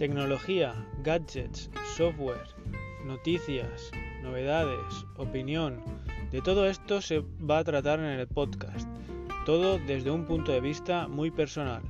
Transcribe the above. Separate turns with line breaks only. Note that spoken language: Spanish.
Tecnología, gadgets, software, noticias, novedades, opinión, de todo esto se va a tratar en el podcast, todo desde un punto de vista muy personal.